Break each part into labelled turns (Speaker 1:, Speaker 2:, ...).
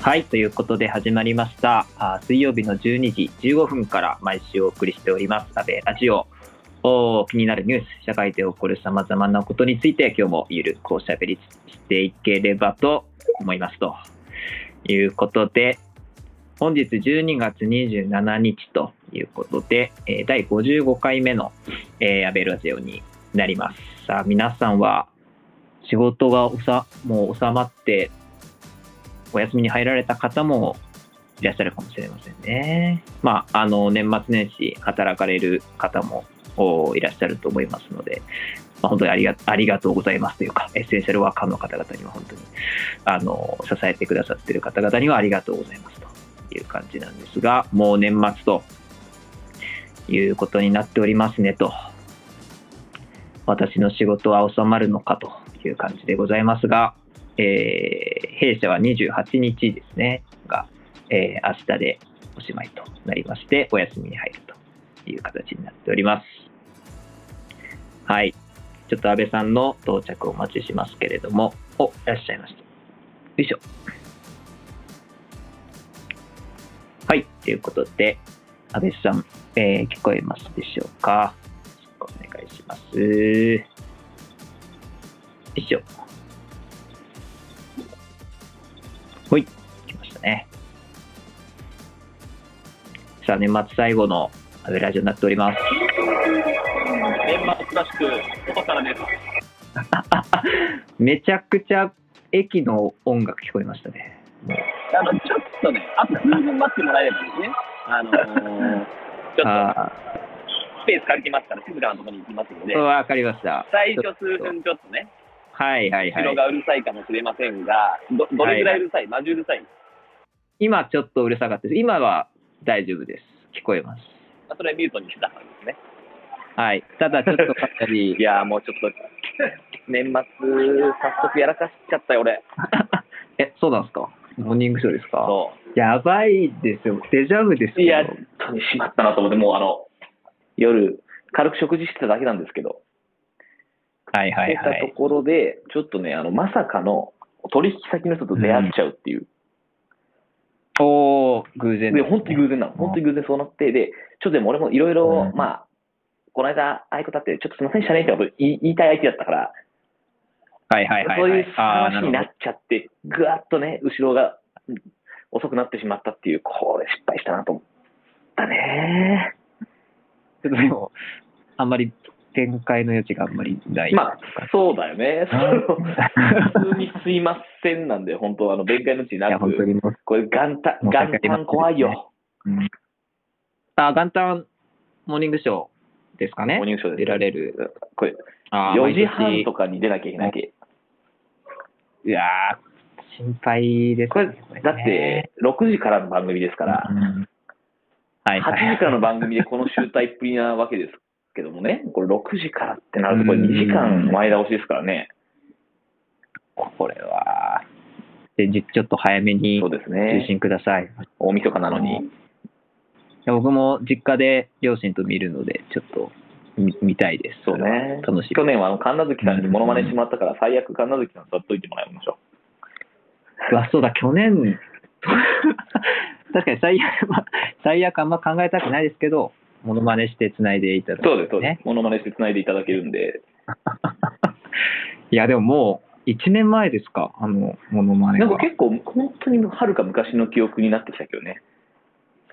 Speaker 1: はい、ということで始まりました。あ水曜日の12時15分から毎週お送りしております、安倍ラジオ。お気になるニュース、社会で起こる様々なことについて今日もゆるくおしゃべりしていければと思います。ということで、本日12月27日ということで、え第55回目の、えー、安倍ラジオになります。さあ、皆さんは仕事がおさもう収まってお休みに入られた方もいらっしゃるかもしれませんね。まあ、あの、年末年始働かれる方もいらっしゃると思いますので、まあ、本当にありがありがとうございますというか、エッセンシャルワーカーの方々には本当に、あの、支えてくださっている方々にはありがとうございますという感じなんですが、もう年末ということになっておりますねと。私の仕事は収まるのかという感じでございますが、えー弊社は28日ですね、が、えー明日でおしまいとなりまして、お休みに入るという形になっております。はい。ちょっと安倍さんの到着をお待ちしますけれども、お、いらっしゃいました。よいしょ。はい。ということで、安倍さん、えー聞こえますでしょうか？お願いします。よいしょ。ね。さあ、年末最後のアベラジオになっております。
Speaker 2: 年末らしく、外からです。
Speaker 1: めちゃくちゃ駅の音楽聞こえましたね。
Speaker 2: あの、ちょっとね、あと数分待ってもらえればですね、あのー、ちょっと
Speaker 1: あ
Speaker 2: スペース借りてますから、静かなところに行きますので
Speaker 1: あ、、わかりました。
Speaker 2: 最初数分ちょっとね、
Speaker 1: はいはいはい。
Speaker 2: 後ろがうるさいかもしれませんが、どどれぐらいうるさい、マジうるさい、
Speaker 1: 今ちょっとうるさかったです。今は大丈夫です。聞こえます。
Speaker 2: まあ、それはミュートにしてたからですね。
Speaker 1: はい。ただちょっとかなり
Speaker 2: い、やーもうちょっと、年末、早速やらかしちゃったよ、俺。
Speaker 1: え、そうなんですか？モーニングショーですか？
Speaker 2: そ
Speaker 1: やばいですよ。デジャブです
Speaker 2: う。いや、
Speaker 1: よ
Speaker 2: 本。当にしまったなと思って、もうあの、夜、軽く食事してただけなんですけど、
Speaker 1: はいはい
Speaker 2: してたと
Speaker 1: はい。
Speaker 2: ころで、ちょっとね、あの、まさかの取引先の人と出会っちゃうっていう。
Speaker 1: おー、偶然
Speaker 2: で、本当に偶然なの。本当に偶然そうなって、で、ちょっとでも俺もいろいろ
Speaker 1: う、ん
Speaker 2: まあ、この間、ああいうことあって、ちょっとすみませんでしたねってこと言いたい相手だったから、
Speaker 1: はいはいはい、はい。
Speaker 2: そういう話になっちゃって、ぐわっとね、後ろがうん遅くなってしまったっていう、これ失敗したなと思ったね。
Speaker 1: ちょっとでも、あんまり展開の余地があんまりない。
Speaker 2: まあ、そうだよね。普通にすいませんなんで、本当、あの、弁解のうち
Speaker 1: いや、
Speaker 2: なく、
Speaker 1: 本当にもう、
Speaker 2: これ元旦、元旦怖いよ。
Speaker 1: うんあ、元旦モーニングショーですかね
Speaker 2: モーニングショー
Speaker 1: 出られる。
Speaker 2: これ、
Speaker 1: あー
Speaker 2: 4時半
Speaker 1: 毎
Speaker 2: とかに出なきゃいけないわけ。
Speaker 1: 年いやー、心配です
Speaker 2: これ
Speaker 1: ね。ね
Speaker 2: だって、6時からの番組ですから
Speaker 1: う、んはいはい。
Speaker 2: 8時からの番組でこの集大っぷりなわけですけどもね、これ6時からってなると、これ2時間前倒しですからね。
Speaker 1: これは、前日ちょっと早めに
Speaker 2: そうです
Speaker 1: 受
Speaker 2: ね。
Speaker 1: 信ください。い
Speaker 2: 大晦日なのに。
Speaker 1: や僕も実家で両親と見るので、ちょっと見見たいです。
Speaker 2: そうね。
Speaker 1: 楽しみ。
Speaker 2: 去年はあの神奈月さんにモノマネしてもらったから、最悪神奈月さん座っといてもらいましょ
Speaker 1: うわ、そうだ、去年、確かに最悪、まあ最悪あんま考えたくないですけど、モノマネして繋いでいただ
Speaker 2: う。
Speaker 1: く、
Speaker 2: そうです、そうで
Speaker 1: ね
Speaker 2: す。。モノマネして繋いでいただけるんで。
Speaker 1: いや、でももう、1年前ですか、あの、モノマネが。
Speaker 2: なんか結構、本当にはるか昔の記憶になってきたけどね。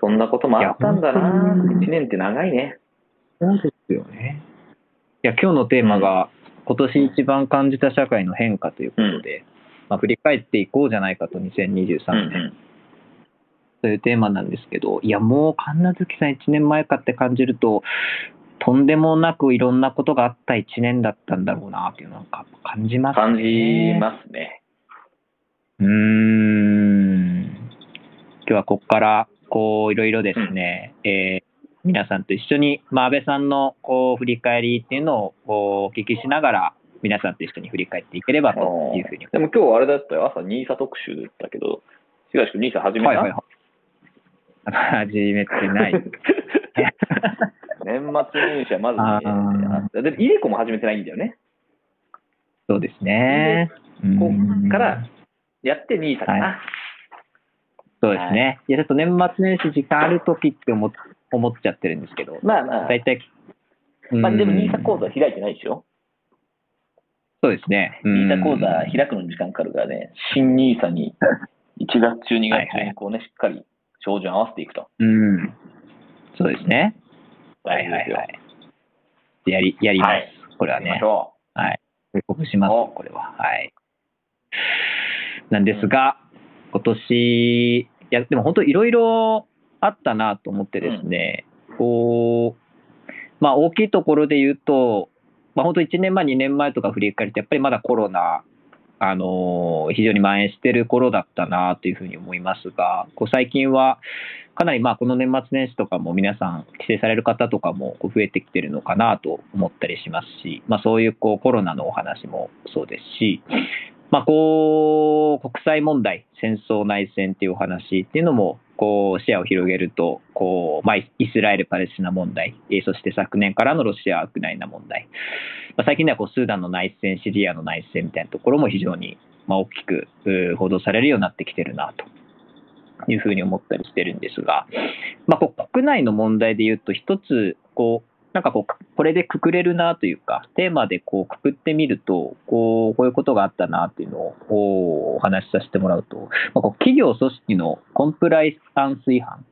Speaker 2: そんなこともあったんだな
Speaker 1: 本当に
Speaker 2: 1年って長いね。
Speaker 1: そうですよね。いや、今日のテーマが、今年一番感じた社会の変化ということで、まあ、振り返っていこうじゃないかと、2023
Speaker 2: うん
Speaker 1: 年、というテーマなんですけど、いや、もう神奈月さん1年前かって感じると、とんでもなくいろんなことがあった1年だったんだろうなっていうのが感じますね。
Speaker 2: 感じますね。
Speaker 1: うーん。今日はここから、こう、いろいろですね、えー皆さんと一緒に、まあ、安倍さんの、こう、振り返りっていうのを、お聞きしながら、皆さんと一緒に振り返っていければというふうに。
Speaker 2: でも今日あれだったよ。朝、ニーサ特集だったけど、東君、ニーサ始めた、
Speaker 1: はいはいはい。始めてない。
Speaker 2: 年末年始はまず
Speaker 1: あ
Speaker 2: ね、あでイデコも始めてないんだよね。
Speaker 1: そうですね。
Speaker 2: こ
Speaker 1: うん
Speaker 2: っからやってニーサかな。
Speaker 1: はそうですね。い、や、ちょっと年末年始時間あるときって思っ思っちゃってるんですけど、
Speaker 2: まあまあ、
Speaker 1: 大体、
Speaker 2: まあでも
Speaker 1: うん
Speaker 2: ニーサ講座開いてないでしょ
Speaker 1: そうですね。
Speaker 2: ニーサ講
Speaker 1: うん
Speaker 2: 座開くのに時間かかるからね、新ニーサに1月中、2月中にこうね、しっかり照準合わせていくと。
Speaker 1: うん。そうですね。はいはいはい。やり、やります。
Speaker 2: はい
Speaker 1: これはねはい。報告します
Speaker 2: お、
Speaker 1: これは。はい。なんですが、今年、いや、でも本当いろいろあったなと思ってですね、こう、まあ大きいところで言うと、まあ本当1年前、2年前とか振り返ると、やっぱりまだコロナ、あの非常に蔓延してる頃だったなというふうに思いますが、こう最近はかなりまあこの年末年始とかも皆さん帰省される方とかもこう増えてきてるのかなと思ったりしますし、まあそういうこうコロナのお話もそうですし、まあこう国際問題、戦争内戦っていうお話っていうのもこう視野を広げると、こうまあイスラエル・パレスチナ問題、えそして昨年からのロシア・ウクライナ問題、まあ、最近ではこうスーダンの内戦、シリアの内戦みたいなところも非常にまあ大きく報道されるようになってきてるなというふうに思ったりしてるんですが、まあ、こう国内の問題で言うと、一つこう、なんかこう、これでくくれるなというか、テーマでこうくくってみると、こうこういうことがあったなっていうのをお話しさせてもらうと、まあ、こう企業組織のコンプライアンス違反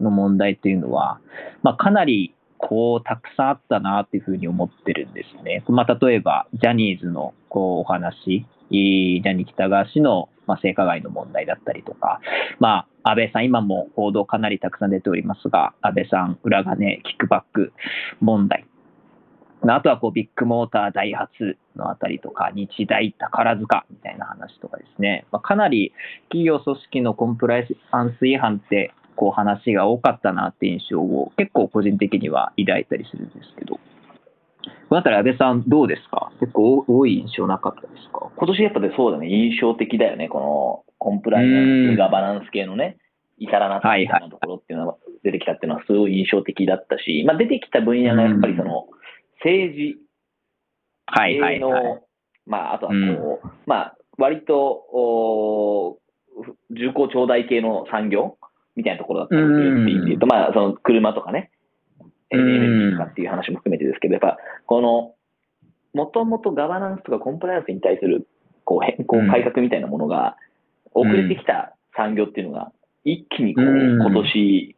Speaker 1: の問題というのは、まあ、かなりこうたくさんあったなというふうに思ってるんですね。まあ、例えば、ジャニーズのこうお話、ジャニー喜多川氏のまあ性加害の問題だったりとか、まあ、安倍さん、今も報道かなりたくさん出ておりますが、安倍さん、裏金、キックバック問題。あとはこうビッグモーター、ダイハツのあたりとか、日大、宝塚みたいな話とかですね、まあ、かなり企業組織のコンプライアンス違反って、こう話が多かったなって印象を結構個人的には抱いたりするんですけど、このあたり安倍さんどうですか？結構多い印象なかったですか？
Speaker 2: う。今年やっぱでそうだね、印象的だよね、このコンプライアンス、ガバナンス系のね、至らなさみたところっていうのが出てきたっていうのはすごい印象的だったし、まあ出てきた分野がやっぱりその政治、
Speaker 1: はいはい
Speaker 2: 芸能、
Speaker 1: はい。
Speaker 2: まああとはこう、まあ割とお重厚長大系の産業みたいなところだったりするっていうと、まあその車とかね、えー
Speaker 1: うん
Speaker 2: エネルギーとかっていう話も含めてですけど、やっぱこの、もともとガバナンスとかコンプライアンスに対するこう変更、
Speaker 1: うん
Speaker 2: 改革みたいなものが遅れてきた産業っていうのが、一気にこう、
Speaker 1: うん
Speaker 2: 今年、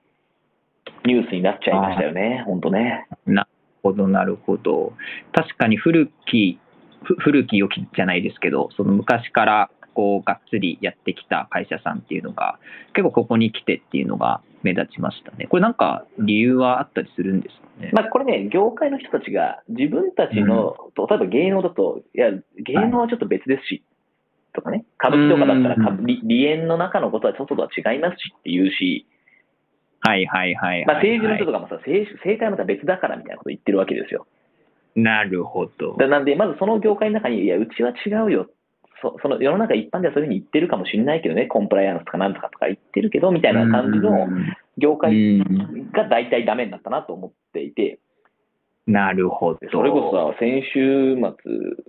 Speaker 2: ニュースになっちゃいましたよね、本当ね。
Speaker 1: なるほど、なるほど。確かに古き、ふ古き良きじゃないですけど、その昔からこうがっつりやってきた会社さんっていうのが、結構ここに来てっていうのが目立ちましたね。これなんか理由はあったりするんですかね？
Speaker 2: まあ、これね、業界の人たちが自分たちの、例えば芸能だと、いや、芸能はちょっと別ですし、とかね、歌舞伎とかだったらか、
Speaker 1: うん
Speaker 2: り梨園の中のことは外とは違いますしって言うし、
Speaker 1: はいはいはいはい、
Speaker 2: まあ、政治の人とかもさ、政治政界はまた別だからみたいなこと言ってるわけですよ。
Speaker 1: なるほど。
Speaker 2: だなんで、まずその業界の中に、いや、うちは違うよ。そその世の中一般ではそういうふうに言ってるかもしれないけどね、コンプライアンスとかなんとかとか言ってるけど、みたいな感じの業界
Speaker 1: うん
Speaker 2: が大体ダメになったなと思っていて、
Speaker 1: なるほど。
Speaker 2: それこそさ、先週末、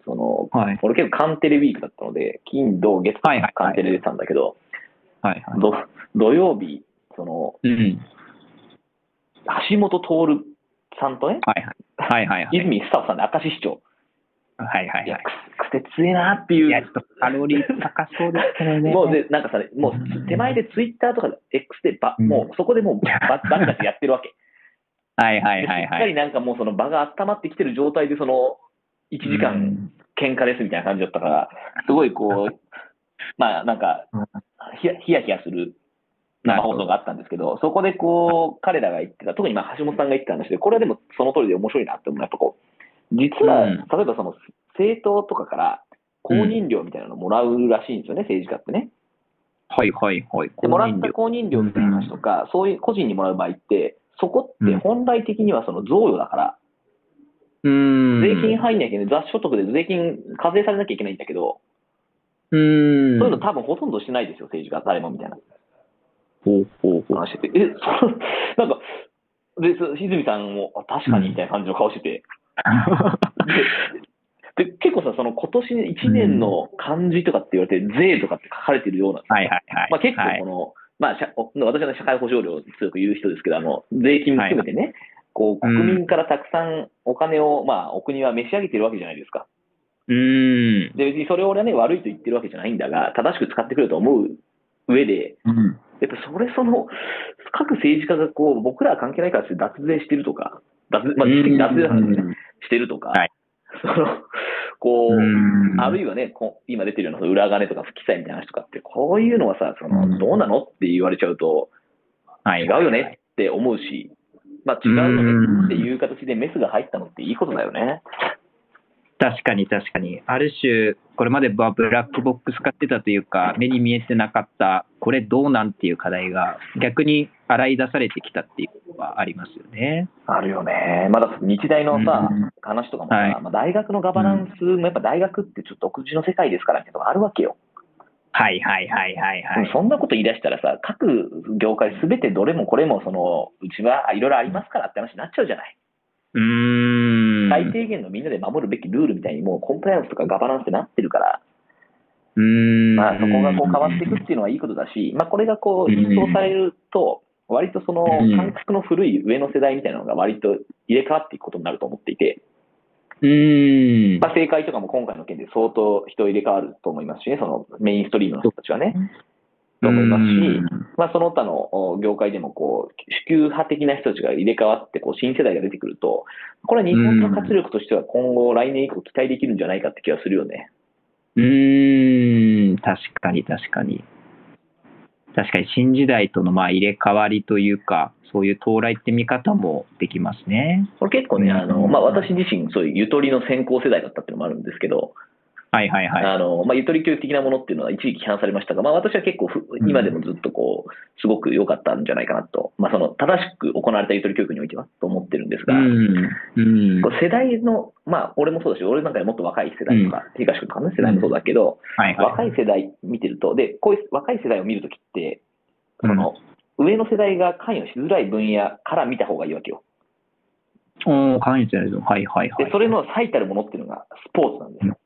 Speaker 2: その、
Speaker 1: はい
Speaker 2: 俺結構カンテレウィークだったので、金、土、月カンテレ出てたんだけど、
Speaker 1: はいはい。
Speaker 2: ど土曜日、その、
Speaker 1: うん。
Speaker 2: 橋本徹さんとね、
Speaker 1: はいはい。はいはいはい。
Speaker 2: 泉スタッフさんで明石市長、
Speaker 1: はいはいはい。
Speaker 2: く癖強えなっていう
Speaker 1: いや、ちょっとカロリー高そうですけどね。
Speaker 2: もうで、なんかさ、もう手前でツイッターとかで X でば、
Speaker 1: うん
Speaker 2: もうそこでもうババチバチやってるわけ。
Speaker 1: はいはいはい
Speaker 2: でしっかり
Speaker 1: はい。
Speaker 2: なんかもうその場が温まってきてる状態で、その1時間喧嘩ですみたいな感じだったから、すごいこう、まあなんか
Speaker 1: うん、
Speaker 2: ヒヤヒヤヒヤする生放送があったんですけど、そこでこう、彼らが言ってた、特にまあ橋本さんが言ってた話で、これはでもその通りで面白いなって思うやっぱこう、実は、
Speaker 1: うん
Speaker 2: 例えばその政党とかから公認料みたいなのもらうらしいんですよね、政治家ってね。
Speaker 1: はいはいはい。
Speaker 2: で、もらった公認料みたいな話とか、そういう個人にもらう場合って、そこって本来的にはその贈与だから、
Speaker 1: うん。
Speaker 2: 税金入んなきゃいけない、雑所得で税金課税されなきゃいけないんだけど、
Speaker 1: うん。
Speaker 2: そういうの多分ほとんどしてないですよ、政治家、誰もみたいな
Speaker 1: ほうほうほう。
Speaker 2: 話してて、え、そなんか、で、そ泉さんも、あ確かにみたいな感じの顔してて、で、結構さ、その今年1年の漢字とかって言われて、税とかって書かれてるような、
Speaker 1: はいはいはい。
Speaker 2: まあ結構
Speaker 1: はい
Speaker 2: このまあ、私は社会保障料を強く言う人ですけど、あの、税金も含めてね、はい、こう、国民からたくさんお金を、まあ、お国は召し上げてるわけじゃないですか。
Speaker 1: うん。
Speaker 2: で、別にそれを俺はね、悪いと言ってるわけじゃないんだが、正しく使ってくると思う上で、
Speaker 1: うん、
Speaker 2: やっぱそれその、各政治家がこう、僕らは関係ないからして脱税してるとか、脱、まあ、脱税なん。ですね、してるとか、
Speaker 1: はい、
Speaker 2: その、こう、あるいはね、こ今出てるような裏金とか不記載みたいな話とかって、こういうのはさ、その、どうなのって言われちゃうと、違うよねって思うし、まあ違うよねっていう形でメスが入ったのっていいことだよね。
Speaker 1: 確かに確かに。ある種、これまではブラックボックス使ってたというか、目に見えてなかった、これどうなんていう課題が、逆に洗い出されてきたっていうのはありますよね。
Speaker 2: あるよね。まだ日大のさ、うん、話とかもさ、はい、まあ、大学のガバナンスもやっぱ大学ってちょっと独自の世界ですからっていうのがあるわけよ。
Speaker 1: はいはいはいはいはい。
Speaker 2: そんなこと言い出したらさ、各業界すべてどれもこれもその、うちはいろいろありますからって話になっちゃうじゃない。
Speaker 1: うん。
Speaker 2: 最低限のみんなで守るべきルールみたいにもうコンプライアンスとかガバナンスってなってるから、
Speaker 1: うん。
Speaker 2: まあそこがこう変わっていくっていうのはいいことだし、まあこれがこう一掃されると、割とその感覚の古い上の世代みたいなのが割と入れ替わっていくことになると思っていて、
Speaker 1: うん。
Speaker 2: まあ、正解とかも今回の件で相当人入れ替わると思いますしね、そのメインストリームの人たちはね。と思いますし、まあ、その他の業界でもこう、主給派的な人たちが入れ替わってこう新世代が出てくると、これは日本の活力としては今後、来年以降期待できるんじゃないかって気がするよね。
Speaker 1: うーん、確かに確かに。確かに新時代とのまあ入れ替わりというか、そういう到来って見方もできますね。
Speaker 2: これ結構ね、あのまあ、私自身、そういうゆとりの先行世代だったっていうのもあるんですけど、
Speaker 1: はいはいはい。
Speaker 2: あの、まあ、ゆとり教育的なものっていうのは一時期批判されましたが、まあ、私は結構今でもずっとこう、すごく良かったんじゃないかなと、まあ、その、正しく行われたゆとり教育においてはと思ってるんですが、
Speaker 1: うんうん、
Speaker 2: 世代の、まあ、俺もそうだし、俺なんかよりもっと若い世代とか、うん、東区とかの世代もそうだけど、
Speaker 1: はいはい、
Speaker 2: 若い世代見てると、で、こういう若い世代を見るときって、その、上の世代が関与しづらい分野から見た方がいいわけよ。
Speaker 1: お関与してないぞ。はいはいはい。
Speaker 2: で、それの最たるものっていうのがスポーツなんですよ。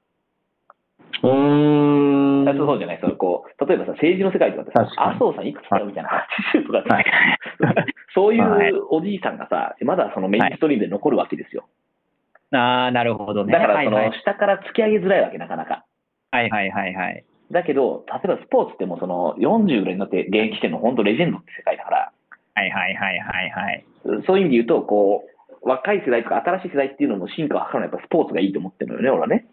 Speaker 1: うん。
Speaker 2: そうじゃない、そのこう、例えばさ、政治の世界とかってさ、麻生さんいくつだよみたいな、80とか、はい、そういうおじいさんがさ、まだそのメインストリームで残るわけですよ。
Speaker 1: はい、ああ、なるほどね。
Speaker 2: だからその、下から突き上げづらいわけ、なかなか。
Speaker 1: はいはいはいはい。
Speaker 2: だけど、例えばスポーツってもその40ぐらいになって現役してるの本当レジェンドって世界だから。
Speaker 1: はいはいはいはいはい。
Speaker 2: そういう意味で言うと、こう、若い世代とか新しい世代っていうのも進化を図るのはやっぱスポーツがいいと思ってるのよね、俺はね。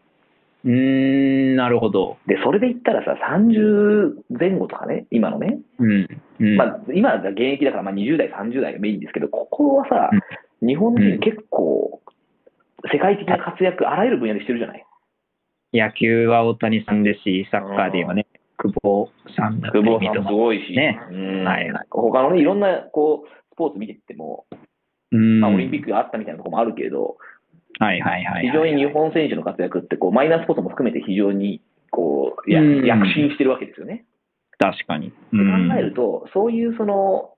Speaker 1: うーん、なるほど。
Speaker 2: で、それで言ったらさ、30前後とかね、今のね。
Speaker 1: うん。うん、
Speaker 2: まあ、今は現役だから、まあ20代、30代がメインですけど、ここはさ、うん、日本人結構、世界的な活躍、あらゆる分野でしてるじゃない？
Speaker 1: 野球は大谷さんですし、サッカーではね、久保さんだ
Speaker 2: ったり久保さんすごいし、
Speaker 1: ね、
Speaker 2: はいはい、他のね、いろんなこうスポーツ見てても、まあ、オリンピックがあったみたいなところもあるけれど、
Speaker 1: はいはいはい、
Speaker 2: 非常に日本選手の活躍ってこう、マイナースポーツも含めて非常にこうや躍進してるわけですよね。
Speaker 1: 確かに。考
Speaker 2: えると、そういうその、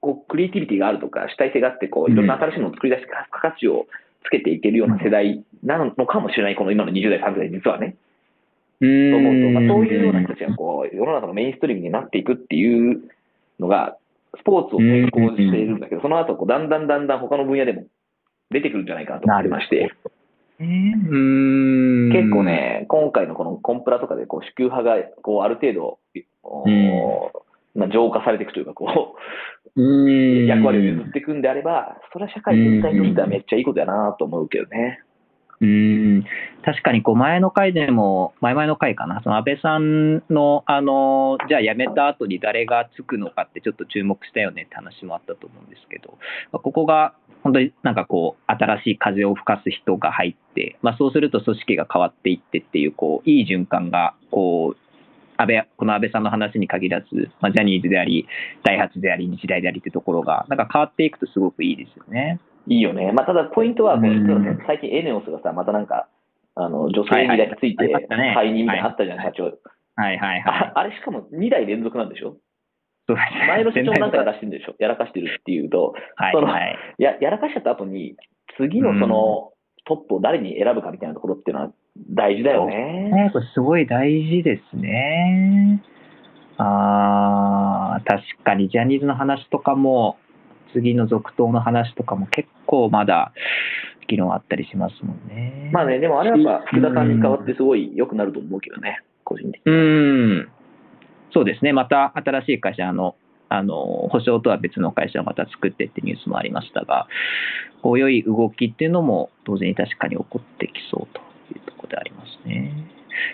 Speaker 2: こうクリエイティビティがあるとか、主体性があってこう、いろんな新しいものを作り出して、価値をつけていけるような世代なのかもしれない、この今の20代、30代、実はね。
Speaker 1: と思
Speaker 2: うと、まあ、そういうような人たちがこう世の中のメインストリームになっていくっていうのが、スポーツを先行しているんだけど、その後こうだんだんだんだん他の分野でも出てくるんじゃないかなと思ってまして。
Speaker 1: うん
Speaker 2: 結構ね、今回のこのコンプラとかでこう支給派がこうある程度、まあ、浄化されていくというかこう、役割を譲っていくんであれば、それは社会全体にとってはめっちゃいいことやなと思うけどね。
Speaker 1: うん。確かにこう前の回でも、前々の回かな、その安倍さんの、あのじゃあ辞めた後に誰がつくのかってちょっと注目したよね。って話もあったと思うんですけど、ここが本当になんかこう、新しい風を吹かす人が入って、まあ、そうすると組織が変わっていってっていう、こう、いい循環が、こう、安倍、この安倍さんの話に限らず、まあ、ジャニーズであり、ダイハツであり、日大でありってところが、なんか変わっていくとすごくいいですよね。
Speaker 2: いいよね。まあ、ただポイントは、最近エネオスがさ、またなんか、あの、女性にだけついて、解任みたいなのあったじゃない、社長。
Speaker 1: はいはいはい。
Speaker 2: あれしかも2代連続なんでしょ？前の社長なんかやらしてるんでしょ？やらかしてるっていうと、
Speaker 1: はいはい、
Speaker 2: ややらかしちゃった後に、次のその、トップを誰に選ぶかみたいなところっていうのは大事だよね。
Speaker 1: ね。これすごい大事ですね。あ確かにジャニーズの話とかも、次の続投の話とかも結構まだ議論あったりしますもんね。
Speaker 2: まあね、でもあれはやっぱ福田さんに代わってすごい良くなると思うけどね、個人的
Speaker 1: に。うん。そうですね、また新しい会社の、あの保証とは別の会社をまた作ってってニュースもありましたが、こう良い動きっていうのも当然確かに起こってきそうというところでありますね。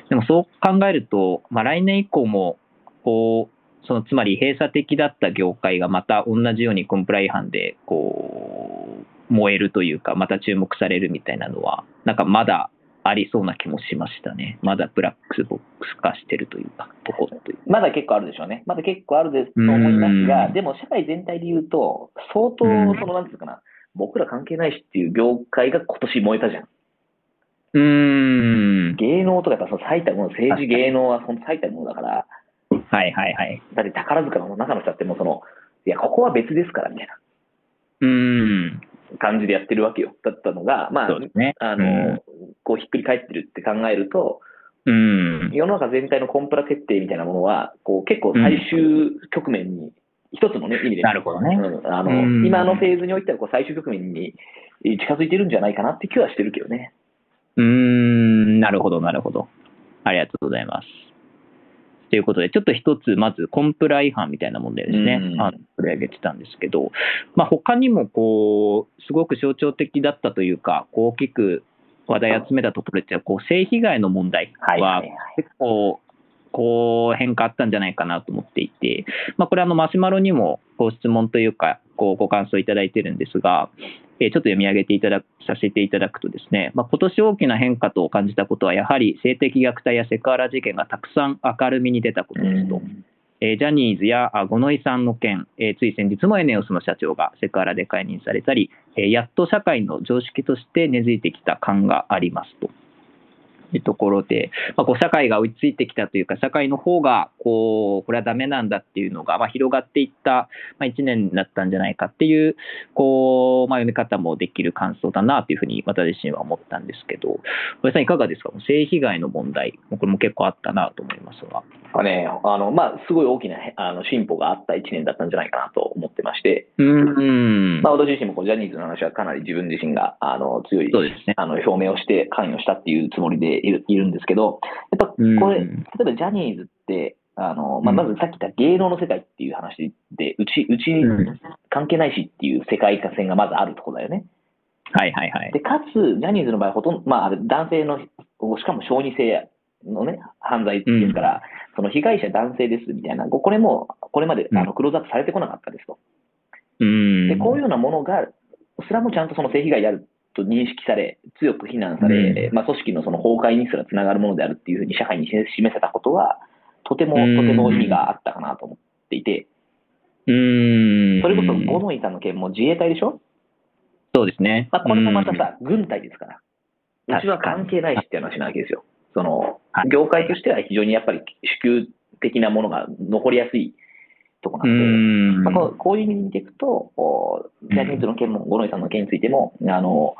Speaker 1: でもそう考えると、まあ、来年以降もこう、そのつまり閉鎖的だった業界がまた同じようにコンプラ違反でこう燃えるというか、また注目されるみたいなのは、なんかまだありそうな気もしましたね。まだブラックボックス化してるというか、とこという
Speaker 2: まだ結構あるでしょうね。まだ結構あるでと思いますが、でも社会全体で言うと、相当、その、なんていうかな、僕ら関係ないしっていう業界が今年燃えたじゃん。
Speaker 1: うん。
Speaker 2: 芸能とかやっぱその最たるもの、政治芸能はその最たるものだから、
Speaker 1: はいはいはい。
Speaker 2: だって宝塚の中の人ってもうその、いや、ここは別ですからみたいな。
Speaker 1: うん。
Speaker 2: 感じでやってるわけよ。だったのが、まあ、ね、あの、うん、こうひっくり返ってるって考えると、
Speaker 1: うん、
Speaker 2: 世の中全体のコンプラ設定みたいなものは、こう結構最終局面に、一つの、ね、意味で、
Speaker 1: なるほどね。
Speaker 2: うん、あの、うん、今のフェーズにおいてはこう最終局面に近づいてるんじゃないかなって気はしてるけどね。
Speaker 1: うん、なるほど、なるほど。ありがとうございます。ということで、ちょっと一つ、まずコンプラ違反みたいな問題ですね、うん、あ取り上げてたんですけど、まあ、他にもこう、すごく象徴的だったというか、こう大きく話題集めたところでこう性被害の問題は結構、こう変化あったんじゃないかなと思っていて、まあ、これあのマシュマロにもご質問というか、こうご感想いただいてるんですが、えちょっと読み上げていただくさせていただくとですね、まあ、今年大きな変化と感じたことは、やはり性的虐待やセクハラ事件がたくさん明るみに出たことですと。えジャニーズや五ノ井さんの件、えつい先日もエネオスの社長がセクハラで解任されたり、えやっと社会の常識として根付いてきた感がありますと。いうところで、まあ、こう社会が追いついてきたというか、社会の方がこうこれはダメなんだっていうのが、まあ、広がっていった、まあ、1年だったんじゃないかっていう、こうまあ、読み方もできる感想だなというふうに私自身は思ったんですけど、小さん、いかがですか、性被害の問題、これも結構あったなと思いますが。
Speaker 2: あね、あのまあ、すごい大きなあの進歩があった1年だったんじゃないかなと思ってまして、
Speaker 1: うん。
Speaker 2: まあ、私自身もこうジャニーズの話はかなり自分自身があの強い、
Speaker 1: ね、
Speaker 2: あの表明をして関与したっていうつもりでいるいるんですけど、やっぱこれ、例えばジャニーズって、あのまあ、まずさっき言った芸能の世界っていう話で、うち、うち関係ないしっていう世界線がまずあるところだよね。
Speaker 1: はいはいはい。
Speaker 2: で、かつ、ジャニーズの場合、ほとんど、まあ、男性の、しかも小児性のね、犯罪ですから、うん、その被害者男性ですみたいな、これも、これまであのクローズアップされてこなかったですと。
Speaker 1: うん、
Speaker 2: で、こういうようなものが、すらもちゃんとその性被害であると認識され、強く非難され、うん、まあ、組織のその崩壊にすらつながるものであるっていうふうに社会に示せたことは、とても、とても意味があったかなと思っていて、
Speaker 1: うん、
Speaker 2: それこそ五ノ井さんの件も自衛隊でしょ？
Speaker 1: そうですね。
Speaker 2: まあ、これもまたさ、軍隊ですから。うちは関係ないしって話なわけですよ。その、業界としては非常にやっぱり主給的なものが残りやすいとこなんで、まあ、こういう意味で見ていくと、ジャニーズの件も、五ノ井さんの件についても、あの、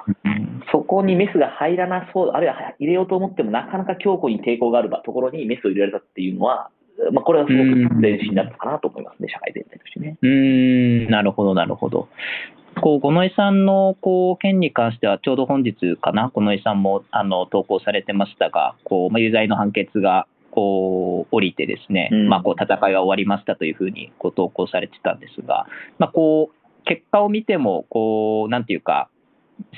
Speaker 2: そこにメスが入らなそう、あるいは入れようと思っても、なかなか強固に抵抗があるところにメスを入れられたっていうのは、まあ、これはすごく前進だったかなと思いますね、社会全体としてね。
Speaker 1: うん、なるほど、なるほど。こう五ノ井さんのこう件に関しては、ちょうど本日かな、五ノ井さんもあの投稿されてましたが、こうまあ、有罪の判決がこう降りてですね、うん、まあ、こう戦いが終わりましたというふうにこう投稿されてたんですが、まあ、こう結果を見てもこう、なんていうか、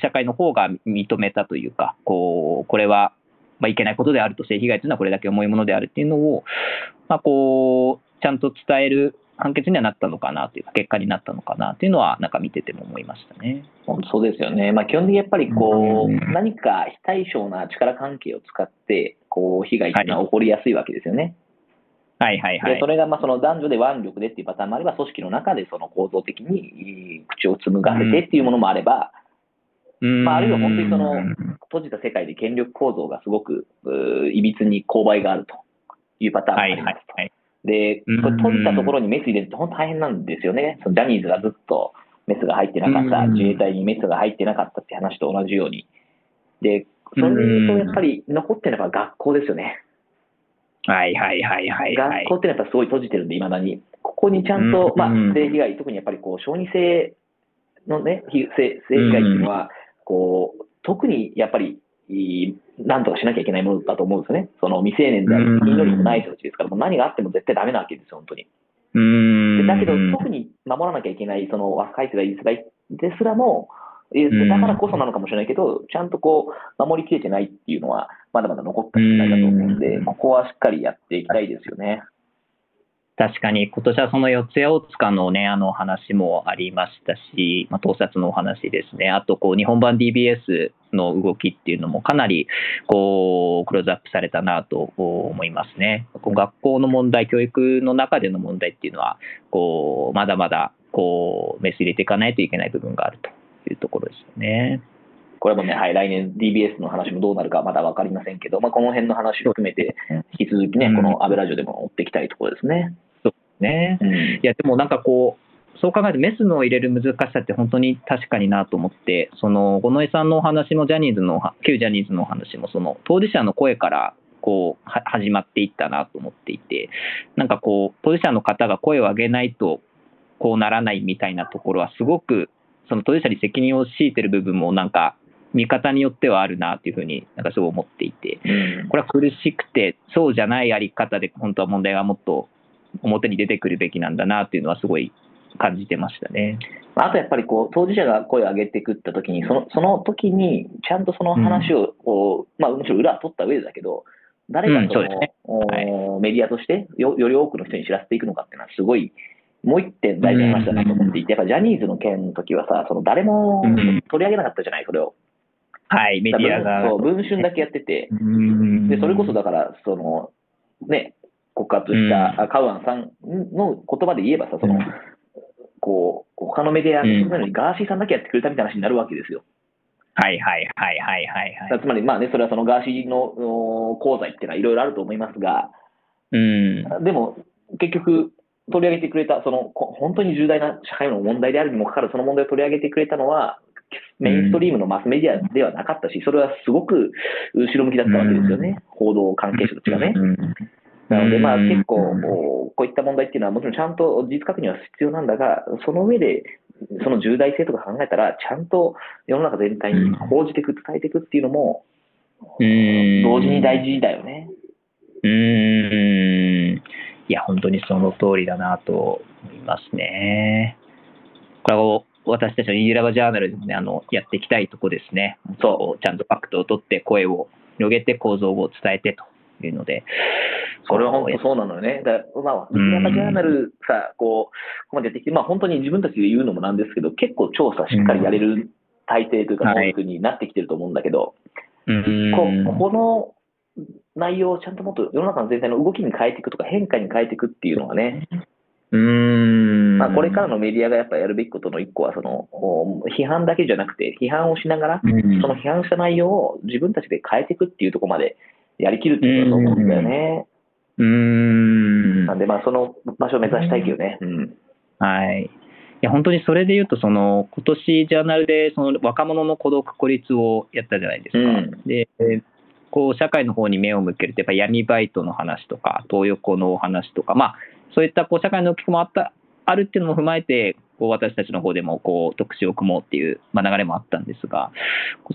Speaker 1: 社会の方が認めたというか、こうこれはまあいけないことであると、性被害というのはこれだけ重いものであるっていうのを、まあ、こうちゃんと伝える判決にはなったのかなというか、結果になったのかなというのは、なんか見てても思いましたね。
Speaker 2: 本当そうですよね。まあ、基本的にやっぱりこう、うん、何か非対称な力関係を使って、こう、被害っていうのは起こりやすいわけですよね。
Speaker 1: はいはいはい。
Speaker 2: で、それがまあその男女で腕力でっていうパターンもあれば、組織の中でその構造的に口を紡がせてっていうものもあれば、うん、まあ、あるいは本当にその閉じた世界で権力構造がすごくいびつに勾配があるというパターンもあります。はいはいはいで、これ閉じたところにメス入れるって本当大変なんですよね。そのジャニーズがずっとメスが入ってなかった、自衛隊にメスが入ってなかったって話と同じように。で、それで言うとやっぱり残ってるのが学校ですよね。
Speaker 1: はいはいはいはい、はい。
Speaker 2: 学校ってやっぱすごい閉じてるんで、いまだに。ここにちゃんと、まあ、性被害、特にやっぱりこう、小児性のね、性性被害っていうのは、こう、特にやっぱり、なんとかしなきゃいけないものだと思うんですよね。その未成年であり、責任能力もない人たちですから、もう何があっても絶対ダメなわけですよ、本当に。
Speaker 1: うん
Speaker 2: だけど、特に守らなきゃいけない、その若い世代、世代ですらも、だからこそなのかもしれないけど、ちゃんとこう、守りきれてないっていうのは、まだまだ残った問題だと思うんで、ここはしっかりやっていきたいですよね。
Speaker 1: 確かに今年はその四谷大塚のね、あの話もありましたし、まあ、盗撮のお話ですね。あと、こう、日本版 DBS の動きっていうのもかなり、こう、クローズアップされたなと思いますね。こう学校の問題、教育の中での問題っていうのは、こう、まだまだ、こう、メス入れていかないといけない部分があるというところですよね。
Speaker 2: これもね、はい、来年 DBS の話もどうなるかまだ分かりませんけど、まあ、この辺の話を含めて、引き続きね、このアベラジオでも追っていきたいところですね。
Speaker 1: ね。うん、いや、でもなんかこう、そう考えるとメスの入れる難しさって本当に確かになと思って、その五ノ井さんのお話もジャニーズの、旧ジャニーズのお話も、その当事者の声からこう始まっていったなと思っていて、なんかこう、当事者の方が声を上げないとこうならないみたいなところは、すごくその当事者に責任を強いてる部分もなんか見方によってはあるなっていうふうになんかすごい思っていて、これは苦しくて、そうじゃないやり方で本当は問題がもっと表に出てくるべきなんだなっていうのはすごい感じてましたね。
Speaker 2: あとやっぱりこう当事者が声を上げてくったときにその、その時にちゃんとその話をこう、うん、まあ、むしろ裏取った上だけど、誰がその、うんね。はい、メディアとしてよより多くの人に知らせていくのかっていうのは、すごい、もう一点大事な話だなと思っていて、やっぱジャニーズの件の時はさ、その誰も取り上げなかったじゃない、それを。
Speaker 1: はい、メディアが。
Speaker 2: そう、文春だけやってて、でそれこそだから、その、ね、告発した、うん、カウアンさんの言葉で言えばさ、その、うん、こう、他のメディアのにガーシーさんだけやってくれたみたいな話になるわけですよ。
Speaker 1: はいはいはいはいはい、はい、
Speaker 2: つまり、まあね、それはそのガーシーの功罪っていうのはいろいろあると思いますが、
Speaker 1: うん、
Speaker 2: でも、結局、取り上げてくれた、その、本当に重大な社会の問題であるにもかかわらず、その問題を取り上げてくれたのは、メインストリームのマスメディアではなかったし、それはすごく後ろ向きだったわけですよね、報道関係者たちがね。なので、まあ結構、こういった問題っていうのはもちろんちゃんと事実確認は必要なんだが、その上で、その重大性とか考えたら、ちゃんと世の中全体に報じていく、伝えていくっていうのも、同時に大事だよね。
Speaker 1: うん。いや、本当にその通りだなと思いますね。これを私たちのイーラバジャーナルでもね、あの、やっていきたいとこですね。そう、ちゃんとファクトを取って声を広げて構造を伝えてというので、
Speaker 2: それは本当そうなのよね。だまあ、イヤマジャーナルさ、こう、ここまでやってきて、まあ本当に自分たちで言うのもなんですけど、結構調査しっかりやれる体制というか、能力になってきてると思うんだけど、
Speaker 1: はい、こ
Speaker 2: この内容をちゃんともっと世の中の全体の動きに変えていくとか、変化に変えていくっていうのはね、
Speaker 1: うん
Speaker 2: まあ、これからのメディアがやっぱやるべきことの一個はその、批判だけじゃなくて、批判をしながら、その批判した内容を自分たちで変えていくっていうところまでやりきるっていうことだと思うんだよね。
Speaker 1: うん。
Speaker 2: なんで、まあ、その場所を目指したいけどね。うん。
Speaker 1: はい。いや、本当にそれで言うと、その、今年ジャーナルで、その若者の孤独孤立をやったじゃないですか。うん、で、こう、社会の方に目を向けると、やっぱ闇バイトの話とか、東横のお話とか、まあ、そういったこう社会の動きくもあった、あるっていうのも踏まえて、こう私たちの方でもこう特集を組もうっていう、ま、流れもあったんですが、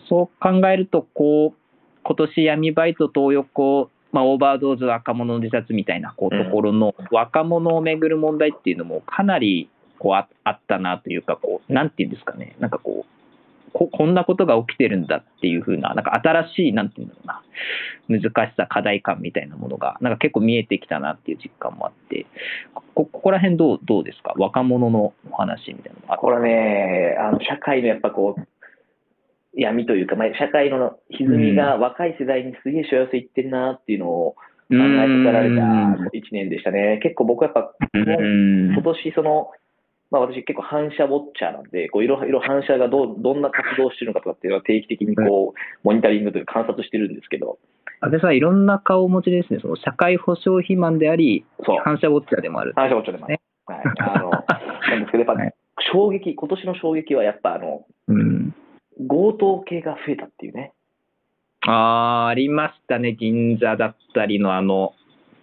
Speaker 1: そう考えると、こう、今年闇バイト、東横、まあ、オーバードーズ若者の自殺みたいなこうところの若者をめぐる問題っていうのもかなりこうあったなというかこうなんていうんですかねなんかこうここんなことが起きてるんだっていうふうななんか新しいなんていうんだろうな難しさ課題感みたいなものがなんか結構見えてきたなっていう実感もあってこここら辺どうどうですか？若者のお話みたいな
Speaker 2: のこれねあの社会のやっぱこう闇というか、まあ、社会の歪みが若い世代にすげえ幸せいってるなっていうのを考えさせられた1年でしたね。結構僕はやっぱ、今年その、まあ、私結構反射ウォッチャーなんで、こういろいろ反射がどどんな活動をしてるのかとかっていうのは定期的にこう、モニタリングというか観察してるんですけど。
Speaker 1: 安倍さん、いろんな顔をお持ちですね。その社会保障肥満であり、反射ウォッチャーでもある。
Speaker 2: 反射ウォッチャーでもある。ね、はい。あの、な んですけど、やっぱ、衝撃、今年の衝撃はやっぱあの、
Speaker 1: うん
Speaker 2: 強盗系が増えたっていうね。
Speaker 1: ああ、ありましたね。銀座だったりのあの、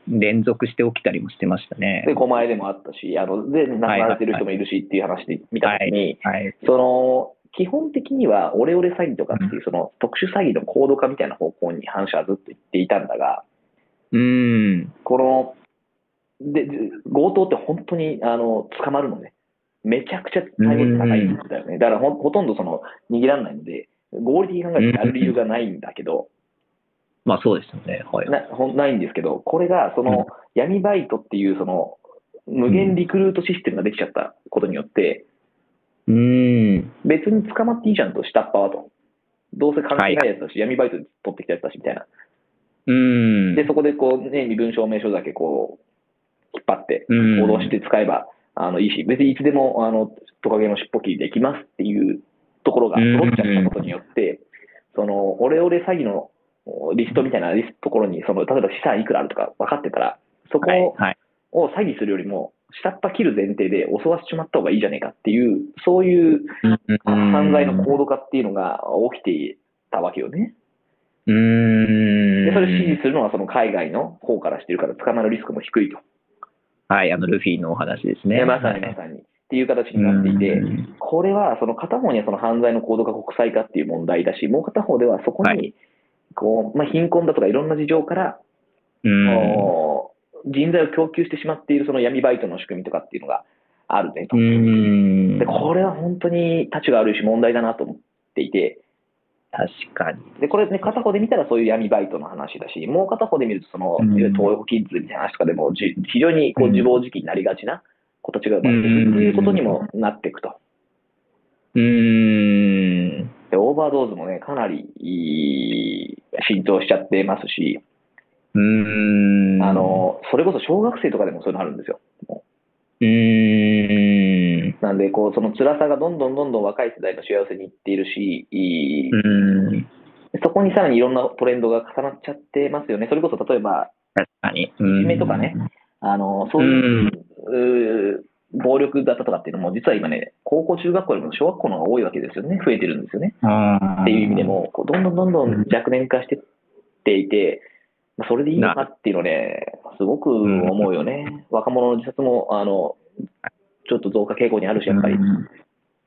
Speaker 1: 連続して起きたりもしてましたね。
Speaker 2: で、狛江でもあったし、あの、で、亡くなられてる人もいるしっていう話で見たときに、
Speaker 1: はいはい、
Speaker 2: その、基本的にはオレオレ詐欺とかっていうその特殊詐欺の高度化みたいな方向に反社はずっと言っていたんだが、
Speaker 1: うん。
Speaker 2: この、で、強盗って本当に、あの、捕まるのね。めちゃくちゃ対応率高いんだよね。だからほほとんどその、逃げられないので、合理的に考えてやる理由がないんだけど、
Speaker 1: まあそうですよね。はい。
Speaker 2: なないんですけど、これがその闇バイトっていうその無限リクルートシステムができちゃったことによって、
Speaker 1: うん。
Speaker 2: 別に捕まっていいじゃんと、下っ端はと。どうせ関係ないやつだし、闇バイトで取ってきたやつだしみたいな。
Speaker 1: うん。
Speaker 2: で、そこでこう、ね、身分証明書だけこう、引っ張って、
Speaker 1: うん
Speaker 2: 脅して使えばあのいいし、別にいつでもあのトカゲの尻尾切りできますっていうところが揃っちゃったことによって、そのオレオレ詐欺のリストみたいなリストところにその、例えば資産いくらあるとか分かってたら、そこを,、
Speaker 1: はい。
Speaker 2: 詐欺するよりも、下っ端切る前提で襲わせてしまった方がいいじゃねえかっていう、そういう犯罪の高度化っていうのが起きていたわけよね。
Speaker 1: うん。
Speaker 2: で、それを指示するのはその海外の方からしてるから捕まるリスクも低いと。
Speaker 1: はい、あの、ルフィのお話ですね。
Speaker 2: ね、まさにまさに。っていう形になっていて
Speaker 1: うん、
Speaker 2: これはその片方にはその犯罪の高度化国際化っていう問題だし、もう片方ではそこ
Speaker 1: は
Speaker 2: にこう、まあ、貧困だとかいろんな事情から、
Speaker 1: うん。
Speaker 2: 人材を供給してしまっているその闇バイトの仕組みとかっていうのがあるねと。
Speaker 1: うん
Speaker 2: で。これは本当に立ちが悪いし問題だなと思っていて、
Speaker 1: 確かに。
Speaker 2: でこれね、片方で見たらそういう闇バイトの話だし、もう片方で見ると、その、
Speaker 1: うん
Speaker 2: 東横キッズみたいな話とかでも、じ非常にこう
Speaker 1: うん
Speaker 2: 自暴自棄になりがちな子たちが生まれてくるっていうことにもなっていくと。
Speaker 1: うん。
Speaker 2: で、オーバードーズもね、かなりいい浸透しちゃってますし、
Speaker 1: うん。
Speaker 2: あ、の、それこそ小学生とかでもそういうのあるんですよ。も
Speaker 1: うん。
Speaker 2: うなんで、こう、その辛さがどんどんどんどん若い世代の幸せにいっているし、
Speaker 1: うん。
Speaker 2: そこにさらにいろんなトレンドが重なっちゃってますよね。それこそ例えば、
Speaker 1: 確かに。い
Speaker 2: いじめとかね、あの、そういう、暴力だったとかっていうのも、実は今ね、高校、中学校よりも小学校の方が多いわけですよね。増えてるんですよね。
Speaker 1: っ
Speaker 2: っていう意味で。も、こうどんどんどんどん若年化してっていて、まあ、それでいいのかっていうのね、すごく思うよね。若者の自殺も、あの、ちょっと増加傾向にあるし、やっぱり。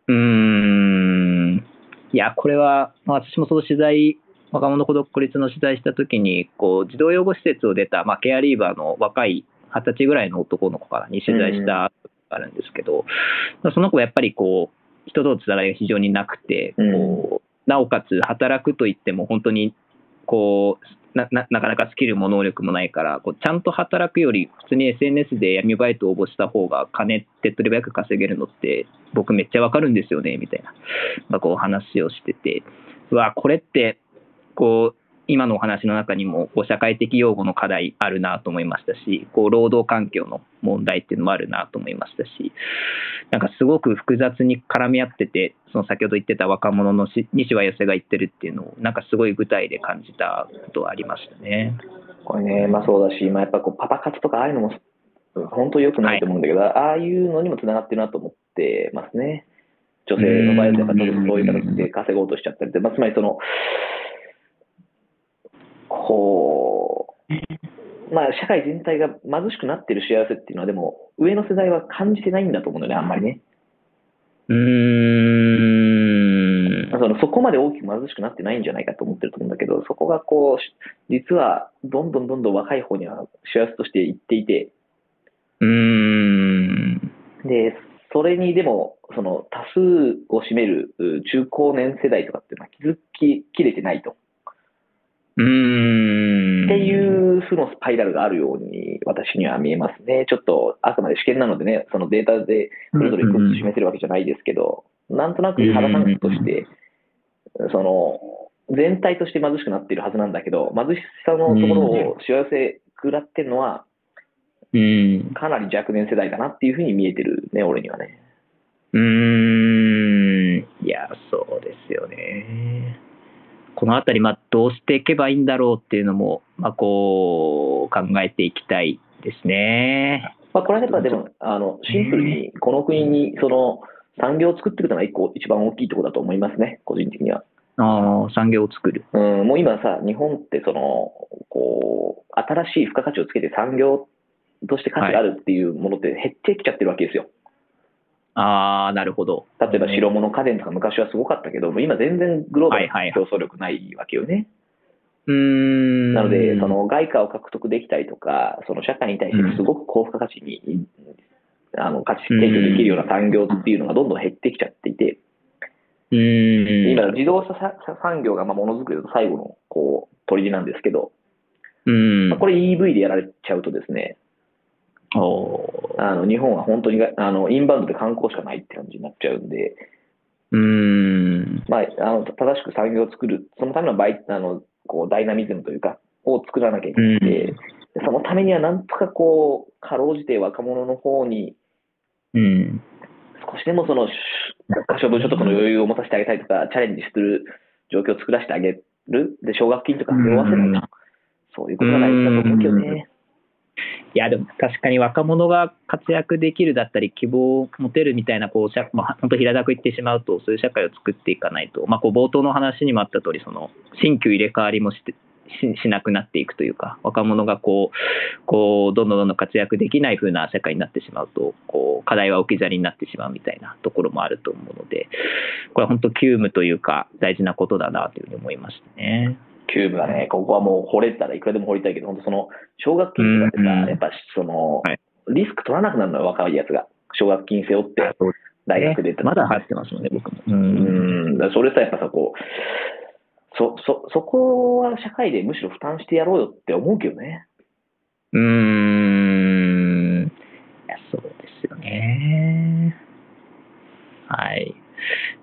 Speaker 1: うん。いや、これは、まあ私もその取材、若者孤独立の取材したときに、こう、児童養護施設を出た、まあ、ケアリーバーの若い二十歳ぐらいの男の子からに取材したあるんですけど、まあその子はやっぱりこう、人とのつながりが非常になくて、こう、なおかつ働くといっても本当に、こう、なななかなかスキルも能力もないからこう、ちゃんと働くより、普通に SNS で闇バイトを応募した方が、金手っ取り早く稼げるのって、僕めっちゃわかるんですよね、みたいな、まあ、こう話をしてて、うわ、これって、こう、今のお話の中にもこう社会的擁護の課題あるなと思いましたし、こう労働環境の問題っていうのもあるなと思いましたし、なんかすごく複雑に絡み合ってて、その先ほど言ってた若者のし西和寄せが言ってるっていうのを、なんかすごい具体で感じたことはありましたね。
Speaker 2: これね、まあそうだし、まあ、やっぱこうパパ活とかああいうのも本当良くないと思うんだけど、ああいうのにもつながってるなと思ってますね。女性の場合はやっぱそういう形で稼ごうとしちゃったりって、まあ、つまりその、こう、まあ社会全体が貧しくなってる幸せっていうのはでも上の世代は感じてないんだと思うんだよね、あんまりね。
Speaker 1: うーん。
Speaker 2: そのそこまで大きく貧しくなってないんじゃないかと思ってると思うんだけど、そこがこう、実はどんどんどんどん若い方には幸せとしていっていて、
Speaker 1: うーん。
Speaker 2: で、それにでも、その多数を占めるう中高年世代とかっていうのは気づききれてないと。
Speaker 1: うーん。
Speaker 2: っていう負のスパイラルがあるように私には見えますね。ちょっとあくまで試験なのでね、そのデータでそれぞれ一つ示せるわけじゃないですけど、なんとなく肌感覚として、その全体として貧しくなっているはずなんだけど、貧しさのところを幸せ食らってるのは、
Speaker 1: うん。
Speaker 2: かなり若年世代だなっていうふうに見えてるね、俺にはね。
Speaker 1: うーん。いや、そうですよね。このあたり、まあ、どうしていけばいいんだろうっていうのも、まあ、こう、考えていきたいですね。
Speaker 2: まあ、これはやっぱでも、あのシンプルにこの国にその産業を作っていくのが一個一番大きいところだと思いますね、個人的には。
Speaker 1: ああ、産業を作る。
Speaker 2: うん、もう今さ、日本ってその、こう、新しい付加価値をつけて産業として価値があるっていうものって減ってきちゃってるわけですよ。
Speaker 1: ああ、なるほど。
Speaker 2: 例えば白物家電とか昔はすごかったけど、今全然グローバルな競争力ないわけよね。
Speaker 1: うーん。
Speaker 2: なので、その外貨を獲得できたりとか、その社会に対してすごく高付加価値に、あの価値提供できるような産業っていうのがどんどん減ってきちゃっていて、
Speaker 1: うーん。
Speaker 2: 今、自動車さ産業がまあものづくりの最後のこう砦なんですけど、
Speaker 1: うん
Speaker 2: まあ。これ EV でやられちゃうとですね、あの日本は本当にがあのインバウンドで観光しかないって感じになっちゃうんで、
Speaker 1: うーん。
Speaker 2: まあ、あの正しく産業を作る、そのためのバイあのこうダイナミズムというか、を作らなきゃいけなくて、でそのためにはなんとかこう、かろうじて若者の方に
Speaker 1: うん。
Speaker 2: 少しでもその可処分所得の余裕を持たせてあげたいとか、チャレンジする状況を作らせてあげる、で奨学金とか背負わせないと、そういうことが大事だと思うけどね。
Speaker 1: いや、でも確かに若者が活躍できるだったり、希望を持てるみたいな、こう、社ま、本当平たく言ってしまうと、そういう社会を作っていかないと、まあ、こう、冒頭の話にもあった通り、その、新旧入れ替わりもして、しなくなっていくというか、若者がこう、こう、どんどんどんどん活躍できない風な社会になってしまうと、こう、課題は置き去りになってしまうみたいなところもあると思うので、これは本当急務というか、大事なことだなというふうに思いましたね。
Speaker 2: キューブがね、ここはもう掘れたらいくらでも掘りたいけど、本当その、奨学金とかってさ、
Speaker 1: うん
Speaker 2: やっぱその、
Speaker 1: はい
Speaker 2: リスク取らなくなるのよ、若いやつが。奨学金背負って、大学出て
Speaker 1: まだ入ってますもんね、僕も。う。
Speaker 2: うんん、だそれさ、やっぱさ、こう、そ、そ、そこは社会でむしろ負担してやろうよって思うけどね。
Speaker 1: うーん。いや、そうですよね。はい。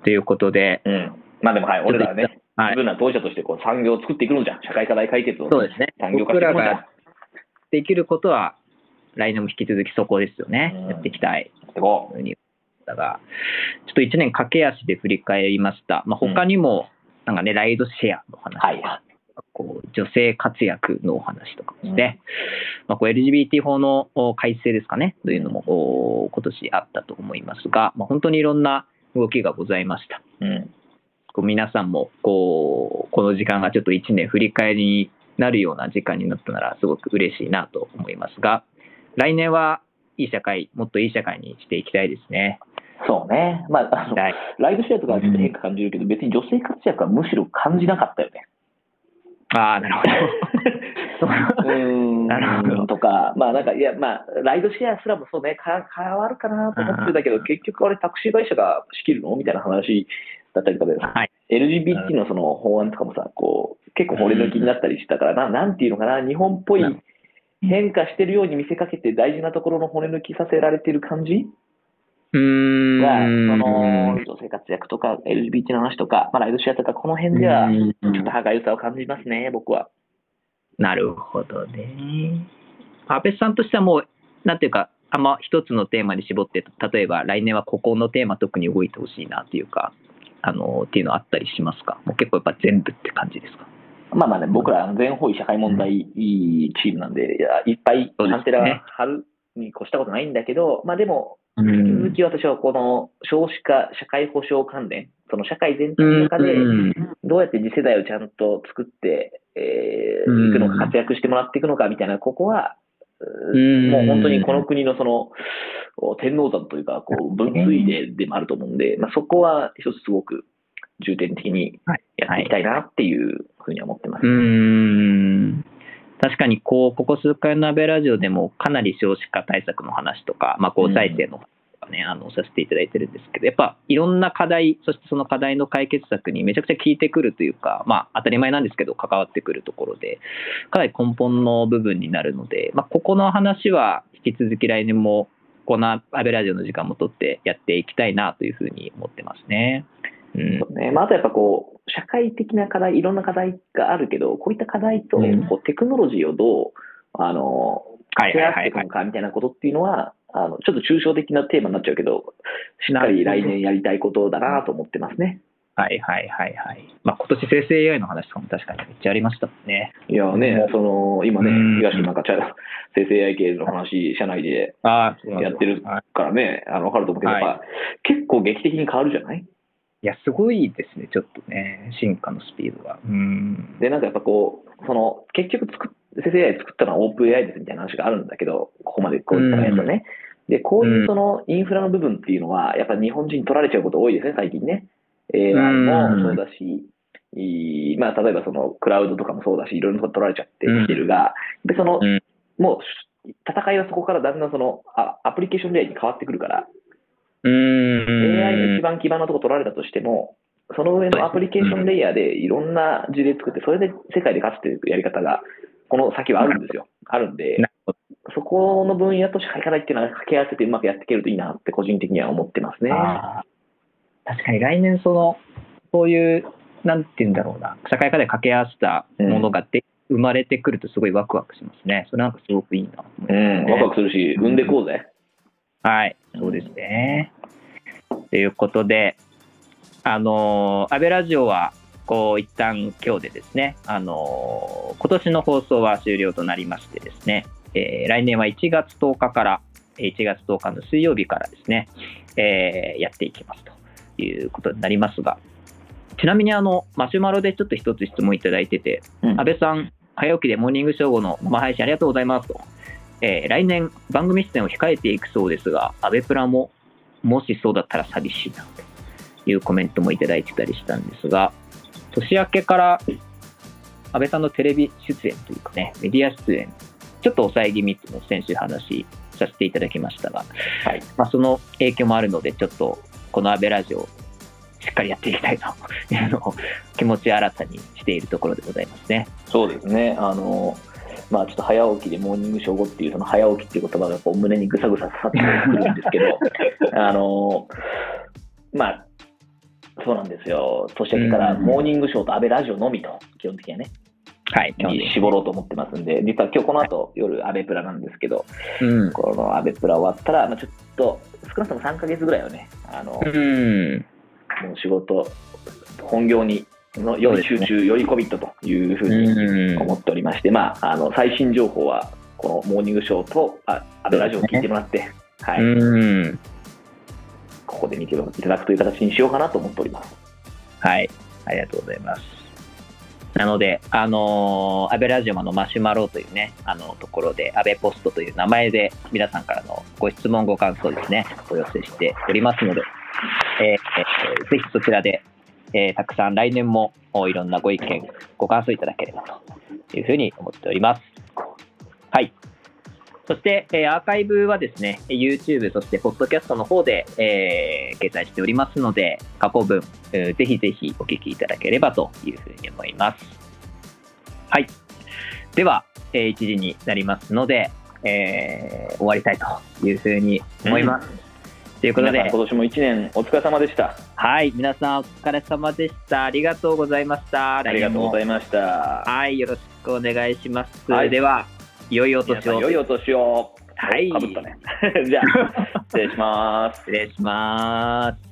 Speaker 1: ということで、
Speaker 2: うん。まあでも、はい、俺らはね、
Speaker 1: はい
Speaker 2: 自分ら当事者としてこう産業を作っていくのじゃん。社会課題解決を、
Speaker 1: そうですね。
Speaker 2: 産業化していくのじゃん。
Speaker 1: できることは、来年も引き続きそこですよね
Speaker 2: うん。
Speaker 1: やっていきたい。
Speaker 2: やっていこ
Speaker 1: ふうにだが、ちょっと1年駆け足で振り返りました。まあ、他にも、なんかね、ライドシェアの話とか、
Speaker 2: はい
Speaker 1: こう女性活躍のお話とかもして、まあ、こう LGBT 法のお改正ですかね、というのもお今年あったと思いますが、まあ、本当にいろんな動きがございました。
Speaker 2: う。うん。
Speaker 1: こう皆さんもこうこの時間がちょっと1年振り返りになるような時間になったならすごく嬉しいなと思いますが来年はいい社会もっといい社会にしていきたいですね。
Speaker 2: そうね。まあ、あの、
Speaker 1: はい、
Speaker 2: ライドシェアとかはちょっと変化感じるけど、別に女性活躍はむしろ感じなかったよね。
Speaker 1: ああ なるほど。
Speaker 2: うーん
Speaker 1: なるほど
Speaker 2: とか、まあなんか、いや、まあ、ライドシェアすらもそうね、か変わるかなと思ってたけど、結局あれタクシー会社が仕切るの？みたいな話だったりとかで、
Speaker 1: はい、
Speaker 2: LGBT のその法案とかもさ、こう、結構骨抜きになったりしたから、ななんていうのかな、日本っぽい
Speaker 1: うん
Speaker 2: 変化してるように見せかけて大事なところの骨抜きさせられてる感じ
Speaker 1: うーん。
Speaker 2: が、その、女性活躍とか LGBT の話とか、まあライドシェアとか、この辺では、
Speaker 1: うん。
Speaker 2: ちょっと歯がゆさを感じますね、僕は。
Speaker 1: なるほどね。安倍さんとしてはもう、なんていうか、あんま一つのテーマに絞って、例えば来年はここのテーマ特に動いてほしいなっていうか、あの、っていうのあったりしますか？もう結構やっぱ全部って感じですか？
Speaker 2: まあまあね、僕ら全方位社会問題チームなんで、いやいっぱいアンテナ張るに越したことないんだけど、まあでも、
Speaker 1: う
Speaker 2: 引き
Speaker 1: ん
Speaker 2: 続き私はこの少子化、社会保障関連、その社会全体の中で、
Speaker 1: うん。
Speaker 2: どうやって次世代をちゃんと作って、えー
Speaker 1: うん。
Speaker 2: いくのか、活躍してもらっていくのかみたいな、ここは、もう本当にこの国のその、こう天王山というか、こう分水嶺でもあると思うんで、まあ、そこは一つすごく重点的に
Speaker 1: はい。
Speaker 2: やっていきたいなっていうふうに思ってます。
Speaker 1: うーん。確かにこう、ここ数回の安倍ラジオでもかなり少子化対策の話とか、まあ、交際生のね、あのさせていただいてるんですけど、やっぱいろんな課題、そしてその課題の解決策にめちゃくちゃ効いてくるというか、まあ、当たり前なんですけど、関わってくるところで、かなり根本の部分になるので、まあ、ここの話は引き続き来年も、この安倍ラジオの時間も取ってやっていきたいなというふうに思ってますね。うん。
Speaker 2: そうね。まあ、あとやっぱこう、社会的な課題、いろんな課題があるけど、こういった課題と
Speaker 1: うん。
Speaker 2: こうテクノロジーをどう、あの、
Speaker 1: はい
Speaker 2: シェア
Speaker 1: はいはい。はい
Speaker 2: していくのかみたいなことっていうのは、あのちょっと抽象的なテーマになっちゃうけど、しっかり来年やりたいことだなと思ってますね。
Speaker 1: はいはいはいはい。まあ今年生成 AI の話とかも確かにめっちゃありましたもんね。
Speaker 2: いやね、その今ね
Speaker 1: うん、
Speaker 2: 東なんかちゃ生成 AI 系の話、社内で
Speaker 1: あ
Speaker 2: やってる
Speaker 1: はい
Speaker 2: からね、あのると思うけど、結構劇的に変わるじゃない？
Speaker 1: いや、すごいですね、ちょっとね、進化のスピードが。うん。
Speaker 2: で、なんかやっぱこう、その、結局作っ、生成 AI 作ったのはオープン AI ですみたいな話があるんだけど、ここまでこういったやつはね。で、こういうそのインフラの部分っていうのは、やっぱ日本人に取られちゃうこと多いですね、最近ね。AI もそうだし、まあ、例えばそのクラウドとかもそうだし、いろいろ取られちゃってきてるが、で、その、
Speaker 1: うん
Speaker 2: もう、戦いはそこからだんだんそのあアプリケーションレイに変わってくるから、
Speaker 1: うん。
Speaker 2: AI の一番基盤のとこ取られたとしても、その上のアプリケーションレイヤーでいろんな事例作って、それで世界で勝つっていうやり方が、この先はあるんですよ。あるんでそこの分野と社会課題っていうのは掛け合わせてうまくやっていけるといいなって個人的には思ってますね。
Speaker 1: 確かに来年その、そういう、なんていうんだろうな、社会課題掛け合わせたものがで、生まれてくるとすごいワクワクしますね。それなんかすごくいいな
Speaker 2: うん、
Speaker 1: ね
Speaker 2: ワクワクするし、産んでこうぜ。
Speaker 1: はい、そうですね。ということで、あのー、安倍ラジオは、こう、一旦今日でですね、あのー今年の放送は終了となりましてですね、えー来年は1月10日から、えー1月10日の水曜日からですね、えーやっていきますということになりますが、ちなみにあの、マシュマロでちょっと一つ質問いただいてて、
Speaker 2: うん
Speaker 1: 安倍さん、早起きでモーニングショー後の生配信ありがとうございますと。えー来年番組出演を控えていくそうですが、安倍プラももしそうだったら寂しいなというコメントもいただいてたりしたんですが、年明けから安倍さんのテレビ出演というかね、メディア出演、ちょっと抑え気味っていうのを先週話させていただきましたが、
Speaker 2: はい。
Speaker 1: まあ、その影響もあるので、ちょっとこの安倍ラジオ、しっかりやっていきたいと いうのを気持ち新たにしているところでございますね。
Speaker 2: そうですね。あの、まあちょっと早起きでモーニングショー後っていうその早起きっていう言葉がこう胸にぐさぐさ刺さってくるんですけど、あの、まあ、そうなんですよ。年明けからモーニングショーと安倍ラジオのみと、基本的にはね、
Speaker 1: はい、
Speaker 2: 絞ろうと思ってますんで、実は今日この後夜安倍プラなんですけど、
Speaker 1: うん。
Speaker 2: この安倍プラ終わったら、まあ、ちょっと少なくとも3ヶ月ぐらいはね、あの、
Speaker 1: うん。
Speaker 2: もう仕事、本業にのより集中、よりコミットというふうに
Speaker 1: うん
Speaker 2: 思っておりまして、まあ、あの最新情報はこのモーニングショーとあ安倍ラジオを聞いてもらって、はい、
Speaker 1: うん。
Speaker 2: ここで見ていただくという形にしようかなと思っております。
Speaker 1: はい。ありがとうございます。なので、あのー、安倍ラジオのマシュマロというね、あのところで、安倍ポストという名前で皆さんからのご質問、ご感想ですね、お寄せしておりますので、えーえーぜひそちらで、えーたくさん来年もいろんなご意見、ご感想いただければというふうに思っております。はい。そして、えーアーカイブはですね、YouTube、そして、ポッドキャストの方で、えー掲載しておりますので、過去分、えーぜひぜひお聞きいただければというふうに思います。はい。では、えー1時になりますので、えー終わりたいというふうに思います。ということで
Speaker 2: 今年も1年お疲れ様でした。
Speaker 1: はい、皆さんお疲れ様でした。ありがとうございました。
Speaker 2: ありがとうございました。
Speaker 1: はい、よろしくお願いします。
Speaker 2: はい
Speaker 1: では、良いお
Speaker 2: 皆
Speaker 1: 年を。
Speaker 2: 良いお年を。
Speaker 1: はい
Speaker 2: かぶったね。じゃあ、失礼します。
Speaker 1: 失礼します。